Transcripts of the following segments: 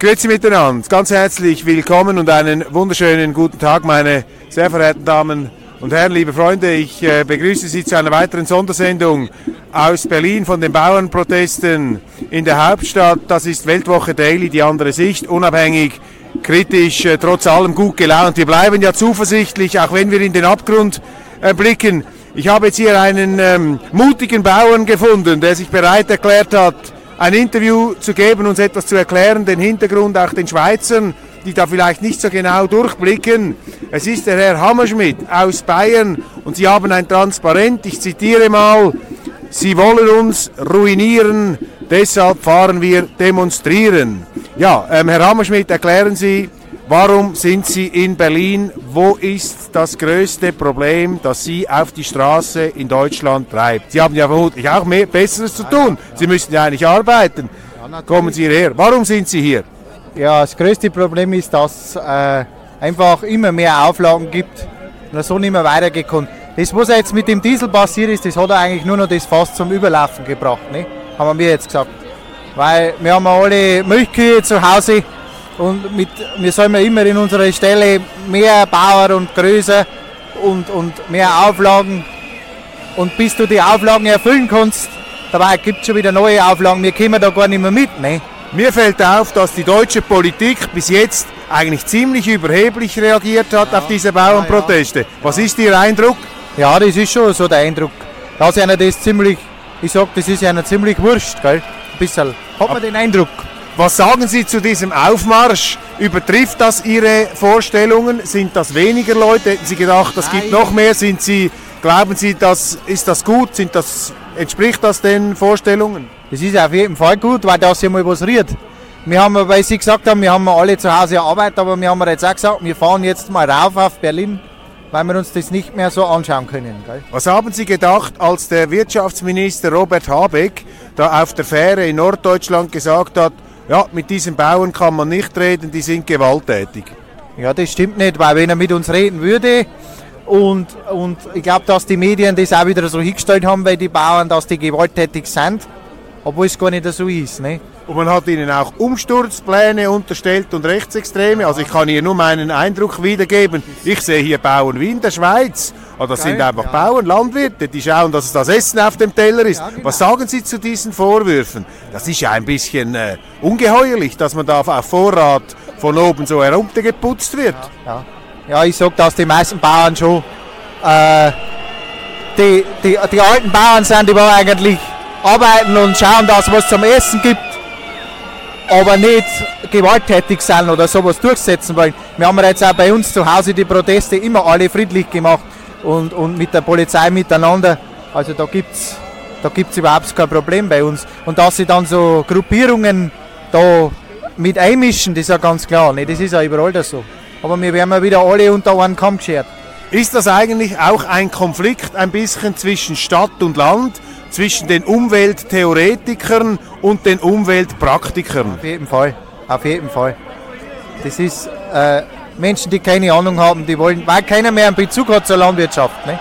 Grüezi miteinander, ganz herzlich willkommen und einen wunderschönen guten Tag, meine sehr verehrten Damen und Herren, liebe Freunde. Ich äh, begrüße Sie zu einer weiteren Sondersendung aus Berlin von den Bauernprotesten in der Hauptstadt. Das ist Weltwoche Daily, die andere Sicht, unabhängig, kritisch, äh, trotz allem gut gelaunt. Wir bleiben ja zuversichtlich, auch wenn wir in den Abgrund äh, blicken. Ich habe jetzt hier einen ähm, mutigen Bauern gefunden, der sich bereit erklärt hat, ein Interview zu geben, uns etwas zu erklären, den Hintergrund auch den Schweizern, die da vielleicht nicht so genau durchblicken. Es ist der Herr Hammerschmidt aus Bayern und Sie haben ein Transparent, ich zitiere mal, Sie wollen uns ruinieren, deshalb fahren wir demonstrieren. Ja, ähm, Herr Hammerschmidt, erklären Sie, Warum sind Sie in Berlin? Wo ist das größte Problem, das Sie auf die Straße in Deutschland treibt? Sie haben ja vermutlich auch mehr Besseres zu tun. Sie müssen ja eigentlich arbeiten. Kommen Sie hierher. Warum sind Sie hier? Ja, das größte Problem ist, dass äh, einfach immer mehr Auflagen gibt und so nicht mehr weitergekommen. Das, was jetzt mit dem Diesel passiert ist, das hat eigentlich nur noch das Fass zum Überlaufen gebracht, ne? haben wir jetzt gesagt. Weil wir haben alle Milchkühe zu Hause und mit, wir sollen ja immer in unserer Stelle mehr Bauer und Größe und, und mehr Auflagen. Und bis du die Auflagen erfüllen kannst, dabei gibt es schon wieder neue Auflagen, wir kommen da gar nicht mehr mit. Ne? Mir fällt auf, dass die deutsche Politik bis jetzt eigentlich ziemlich überheblich reagiert hat ja, auf diese Bauernproteste. Ja, ja. Was ist Ihr Eindruck? Ja, das ist schon so der Eindruck. Dass einer das ziemlich, ich sag, das ist einer ziemlich wurscht, gell? Ein bisschen. Hat man den Eindruck. Was sagen Sie zu diesem Aufmarsch? Übertrifft das Ihre Vorstellungen? Sind das weniger Leute? Hätten Sie gedacht, das Nein. gibt noch mehr? Sind Sie, glauben Sie, das, ist das gut? Sind das, entspricht das den Vorstellungen? Das ist auf jeden Fall gut, weil das ja mal was rührt. Wir haben, weil Sie gesagt haben, wir haben alle zu Hause Arbeit, aber wir haben jetzt auch gesagt, wir fahren jetzt mal rauf auf Berlin, weil wir uns das nicht mehr so anschauen können. Gell? Was haben Sie gedacht, als der Wirtschaftsminister Robert Habeck da auf der Fähre in Norddeutschland gesagt hat, ja, mit diesen Bauern kann man nicht reden, die sind gewalttätig. Ja, das stimmt nicht, weil wenn er mit uns reden würde und, und ich glaube, dass die Medien das auch wieder so hingestellt haben, weil die Bauern, dass die gewalttätig sind, obwohl es gar nicht so ist. Ne? Und man hat ihnen auch Umsturzpläne unterstellt und Rechtsextreme. Also ich kann hier nur meinen Eindruck wiedergeben. Ich sehe hier Bauern wie in der Schweiz. Aber das sind einfach ja. Bauern, Landwirte, die schauen, dass es das Essen auf dem Teller ist. Ja, genau. Was sagen Sie zu diesen Vorwürfen? Das ist ja ein bisschen äh, ungeheuerlich, dass man da auf Vorrat von oben so heruntergeputzt wird. Ja, ja. ich sage, dass die meisten Bauern schon äh, die, die, die alten Bauern sind, die eigentlich arbeiten und schauen, dass es was zum Essen gibt aber nicht gewalttätig sein oder sowas durchsetzen wollen. Wir haben jetzt auch bei uns zu Hause die Proteste immer alle friedlich gemacht und, und mit der Polizei miteinander. Also da gibt es da gibt's überhaupt kein Problem bei uns. Und dass sie dann so Gruppierungen da mit einmischen, das ist ja ganz klar. Ne? Das ist ja überall das so. Aber wir werden ja wieder alle unter einen Kamm geschert. Ist das eigentlich auch ein Konflikt ein bisschen zwischen Stadt und Land? zwischen den Umwelttheoretikern und den Umweltpraktikern. Auf jeden Fall, auf jeden Fall. Das ist äh, Menschen, die keine Ahnung haben, die wollen, weil keiner mehr einen Bezug hat zur Landwirtschaft. Ne?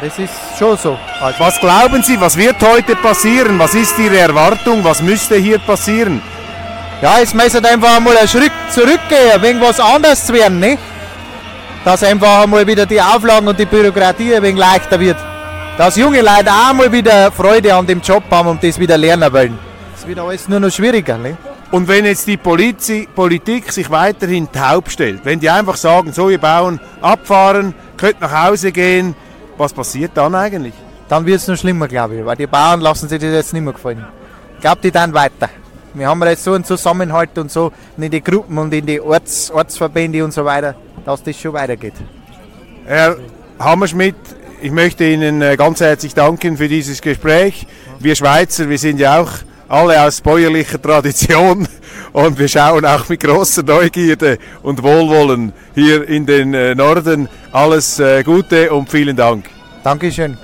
Das ist schon so. Also. Was glauben Sie, was wird heute passieren? Was ist Ihre Erwartung? Was müsste hier passieren? Ja, es müsste einfach einmal einen Schritt zurückgehen, irgendwas anderes zu werden, ne? Dass einfach einmal wieder die Auflagen und die Bürokratie ein wenig leichter wird dass junge Leute auch mal wieder Freude an dem Job haben und das wieder lernen wollen. Es wird alles nur noch schwieriger. Ne? Und wenn jetzt die Polizi Politik sich weiterhin taub stellt, wenn die einfach sagen, so ihr Bauern abfahren, könnt nach Hause gehen, was passiert dann eigentlich? Dann wird es noch schlimmer, glaube ich, weil die Bauern lassen sich das jetzt nicht mehr gefallen. Ich glaube, die dann weiter. Wir haben jetzt so einen Zusammenhalt und so und in die Gruppen und in die Orts, Ortsverbände und so weiter, dass das schon weitergeht. Herr Hammerschmidt, ich möchte Ihnen äh, ganz herzlich danken für dieses Gespräch. Wir Schweizer, wir sind ja auch alle aus bäuerlicher Tradition und wir schauen auch mit großer Neugierde und Wohlwollen hier in den äh, Norden. Alles äh, Gute und vielen Dank. Dankeschön.